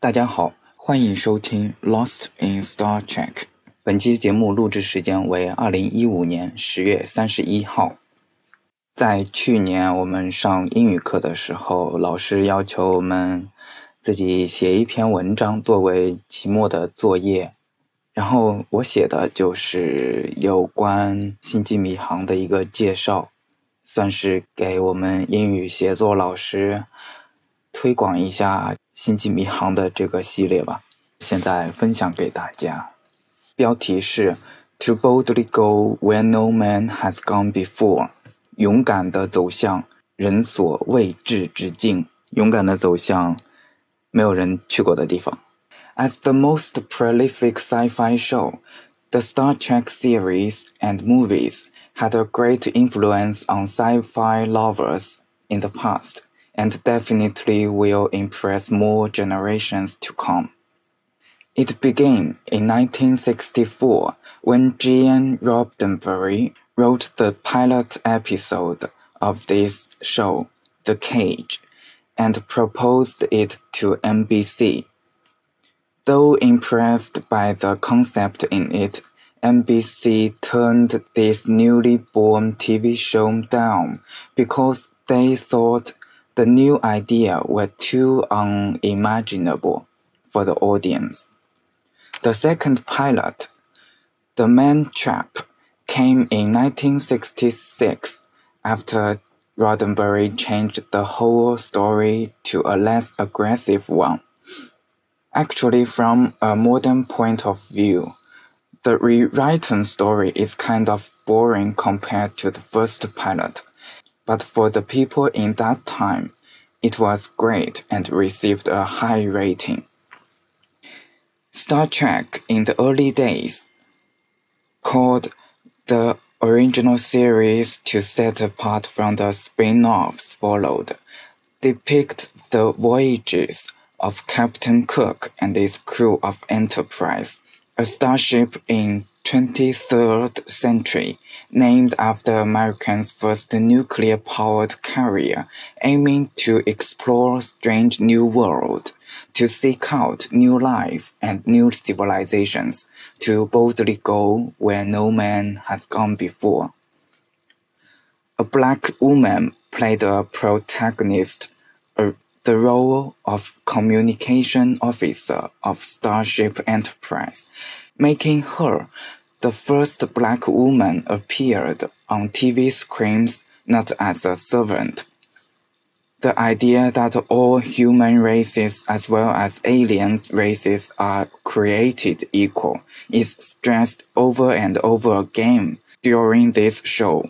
大家好，欢迎收听《Lost in Star Trek》。本期节目录制时间为二零一五年十月三十一号。在去年我们上英语课的时候，老师要求我们自己写一篇文章作为期末的作业。然后我写的就是有关《星际迷航》的一个介绍，算是给我们英语写作老师。推广一下《星际迷航》的这个系列吧，现在分享给大家。标题是 “To boldly go where no man has gone before”，勇敢的走向人所未至之境，勇敢的走向没有人去过的地方。As the most prolific sci-fi show, the Star Trek series and movies had a great influence on sci-fi lovers in the past and definitely will impress more generations to come. It began in 1964 when Gene Roddenberry wrote the pilot episode of this show, The Cage, and proposed it to NBC. Though impressed by the concept in it, NBC turned this newly born TV show down because they thought the new idea were too unimaginable for the audience. The second pilot, The Man Trap, came in 1966 after Roddenberry changed the whole story to a less aggressive one. Actually, from a modern point of view, the rewritten story is kind of boring compared to the first pilot but for the people in that time, it was great and received a high rating. Star Trek in the early days, called the original series to set apart from the spin-offs followed, depict the voyages of Captain Cook and his crew of Enterprise, a starship in 23rd century named after America's first nuclear-powered carrier, aiming to explore strange new world, to seek out new life and new civilizations, to boldly go where no man has gone before. A black woman played a protagonist, uh, the role of communication officer of Starship Enterprise, making her the first black woman appeared on TV screens not as a servant. The idea that all human races as well as alien races are created equal is stressed over and over again during this show.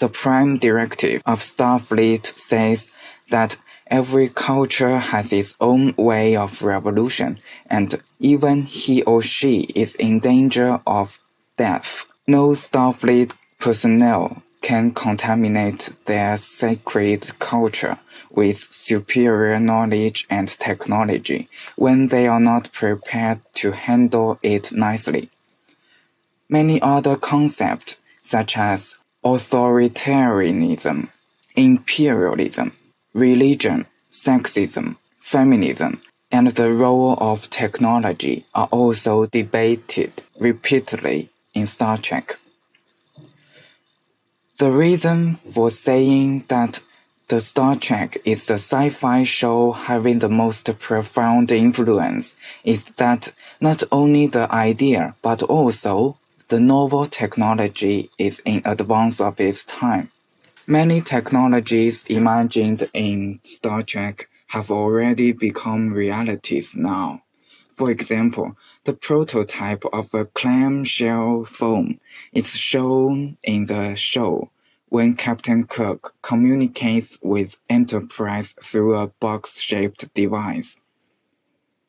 The prime directive of Starfleet says that Every culture has its own way of revolution, and even he or she is in danger of death. No Starfleet personnel can contaminate their sacred culture with superior knowledge and technology when they are not prepared to handle it nicely. Many other concepts, such as authoritarianism, imperialism, religion, sexism, feminism, and the role of technology are also debated repeatedly in Star Trek. The reason for saying that the Star Trek is the sci-fi show having the most profound influence is that not only the idea but also the novel technology is in advance of its time. Many technologies imagined in Star Trek have already become realities now. For example, the prototype of a clamshell phone is shown in the show when Captain Kirk communicates with Enterprise through a box-shaped device.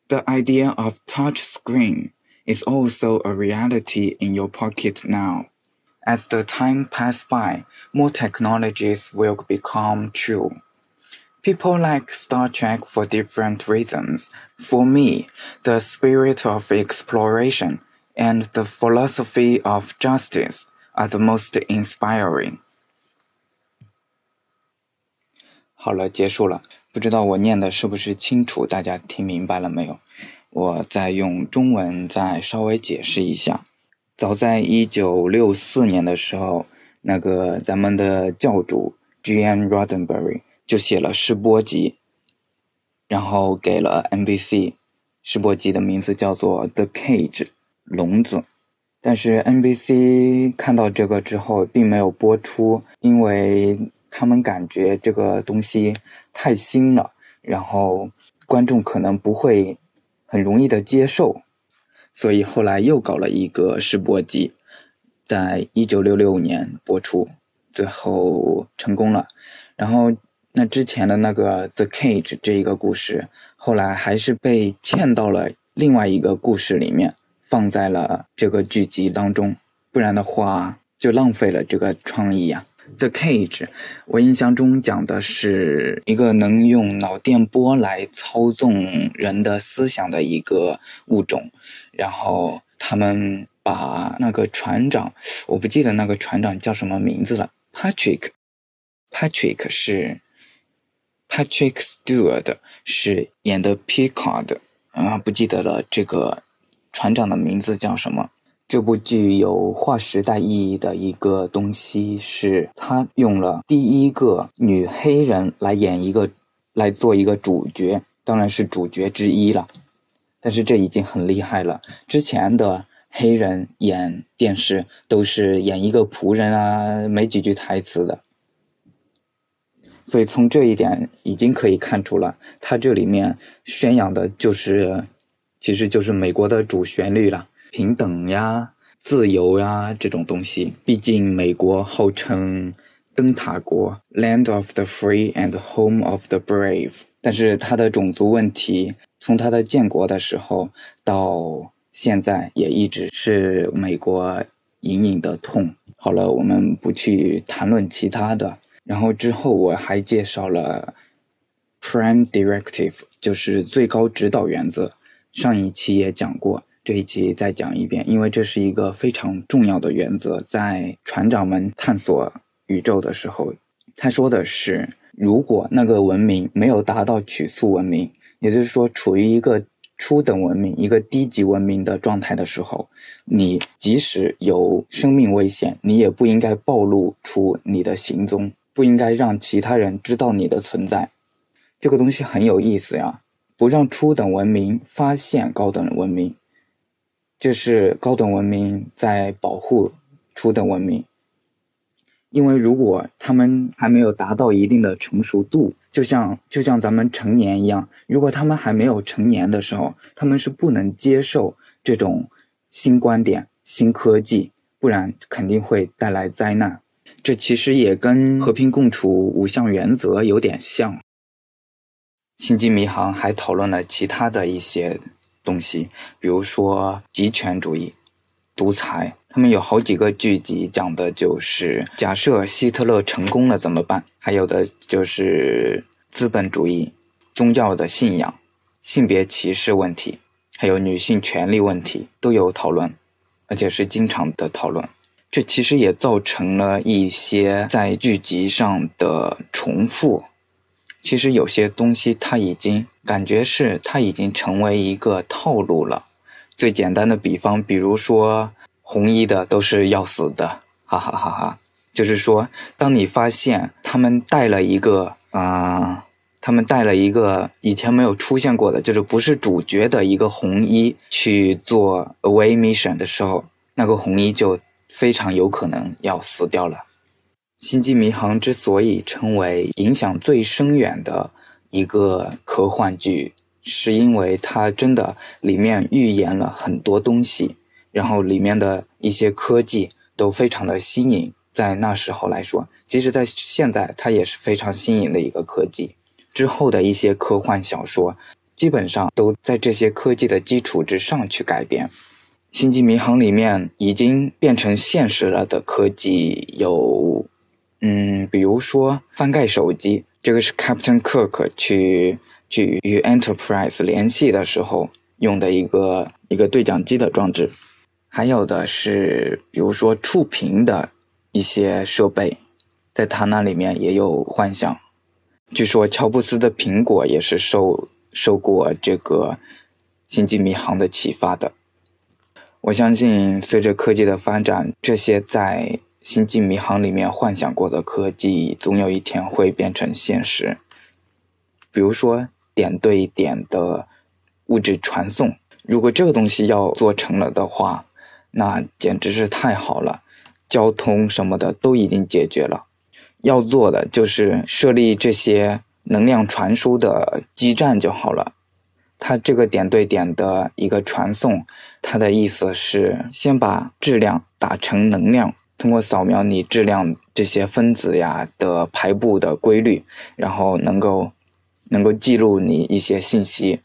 The idea of touch screen is also a reality in your pocket now. As the time passes by, more technologies will become true. People like Star Trek for different reasons. For me, the spirit of exploration and the philosophy of justice are the most inspiring. 好了，结束了。 不知道我念的是不是清楚？大家听明白了没有？我再用中文再稍微解释一下。 早在一九六四年的时候，那个咱们的教主 G.N. Roddenberry 就写了试播集，然后给了 NBC。试播集的名字叫做《The Cage》笼子。但是 NBC 看到这个之后，并没有播出，因为他们感觉这个东西太新了，然后观众可能不会很容易的接受。所以后来又搞了一个试播集，在一九六六年播出，最后成功了。然后那之前的那个《The Cage》这一个故事，后来还是被嵌到了另外一个故事里面，放在了这个剧集当中，不然的话就浪费了这个创意呀。《The Cage》，我印象中讲的是一个能用脑电波来操纵人的思想的一个物种。然后他们把那个船长，我不记得那个船长叫什么名字了，Patrick，Patrick 是 Patrick Stewart 是演的 Picard，啊不记得了，这个船长的名字叫什么？这部剧有划时代意义的一个东西是，他用了第一个女黑人来演一个，来做一个主角，当然是主角之一了。但是这已经很厉害了。之前的黑人演电视都是演一个仆人啊，没几句台词的。所以从这一点已经可以看出了，他这里面宣扬的就是，其实就是美国的主旋律了，平等呀、自由呀这种东西。毕竟美国号称灯塔国 （Land of the Free and Home of the Brave），但是它的种族问题。从它的建国的时候到现在，也一直是美国隐隐的痛。好了，我们不去谈论其他的。然后之后我还介绍了 Prime Directive，就是最高指导原则。上一期也讲过，这一集再讲一遍，因为这是一个非常重要的原则。在船长们探索宇宙的时候，他说的是：如果那个文明没有达到曲速文明。也就是说，处于一个初等文明、一个低级文明的状态的时候，你即使有生命危险，你也不应该暴露出你的行踪，不应该让其他人知道你的存在。这个东西很有意思呀，不让初等文明发现高等文明，这是高等文明在保护初等文明。因为如果他们还没有达到一定的成熟度，就像就像咱们成年一样，如果他们还没有成年的时候，他们是不能接受这种新观点、新科技，不然肯定会带来灾难。这其实也跟和平共处五项原则有点像。星际迷航还讨论了其他的一些东西，比如说极权主义。独裁，他们有好几个剧集讲的就是假设希特勒成功了怎么办？还有的就是资本主义、宗教的信仰、性别歧视问题，还有女性权利问题都有讨论，而且是经常的讨论。这其实也造成了一些在剧集上的重复。其实有些东西它已经感觉是它已经成为一个套路了。最简单的比方，比如说红衣的都是要死的，哈哈哈哈！就是说，当你发现他们带了一个啊，他们带了一个以前没有出现过的，就是不是主角的一个红衣去做 away mission 的时候，那个红衣就非常有可能要死掉了。星际迷航之所以成为影响最深远的一个科幻剧。是因为它真的里面预言了很多东西，然后里面的一些科技都非常的新颖，在那时候来说，即使在现在，它也是非常新颖的一个科技。之后的一些科幻小说，基本上都在这些科技的基础之上去改编。《星际迷航》里面已经变成现实了的科技有，嗯，比如说翻盖手机，这个是 Captain Cook 去。去与 Enterprise 联系的时候用的一个一个对讲机的装置，还有的是比如说触屏的一些设备，在他那里面也有幻想。据说乔布斯的苹果也是受受过这个星际迷航的启发的。我相信，随着科技的发展，这些在星际迷航里面幻想过的科技，总有一天会变成现实。比如说，点对点的物质传送，如果这个东西要做成了的话，那简直是太好了。交通什么的都已经解决了，要做的就是设立这些能量传输的基站就好了。它这个点对点的一个传送，它的意思是先把质量打成能量，通过扫描你质量这些分子呀的排布的规律，然后能够能够记录你一些信息，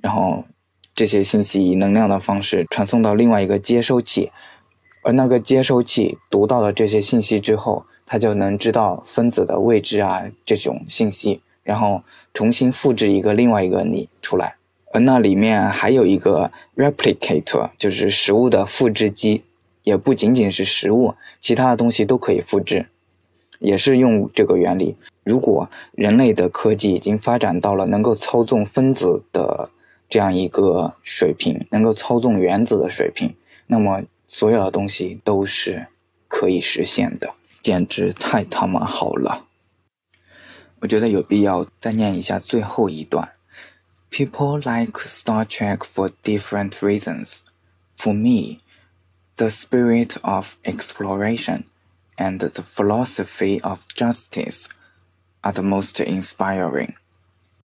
然后这些信息以能量的方式传送到另外一个接收器，而那个接收器读到了这些信息之后，它就能知道分子的位置啊这种信息，然后重新复制一个另外一个你出来。而那里面还有一个 replicator，就是食物的复制机，也不仅仅是食物，其他的东西都可以复制，也是用这个原理。如果人类的科技已经发展到了能够操纵分子的这样一个水平，能够操纵原子的水平，那么所有的东西都是可以实现的，简直太他妈好了！我觉得有必要再念一下最后一段。People like Star Trek for different reasons. For me, the spirit of exploration and the philosophy of justice are the most inspiring.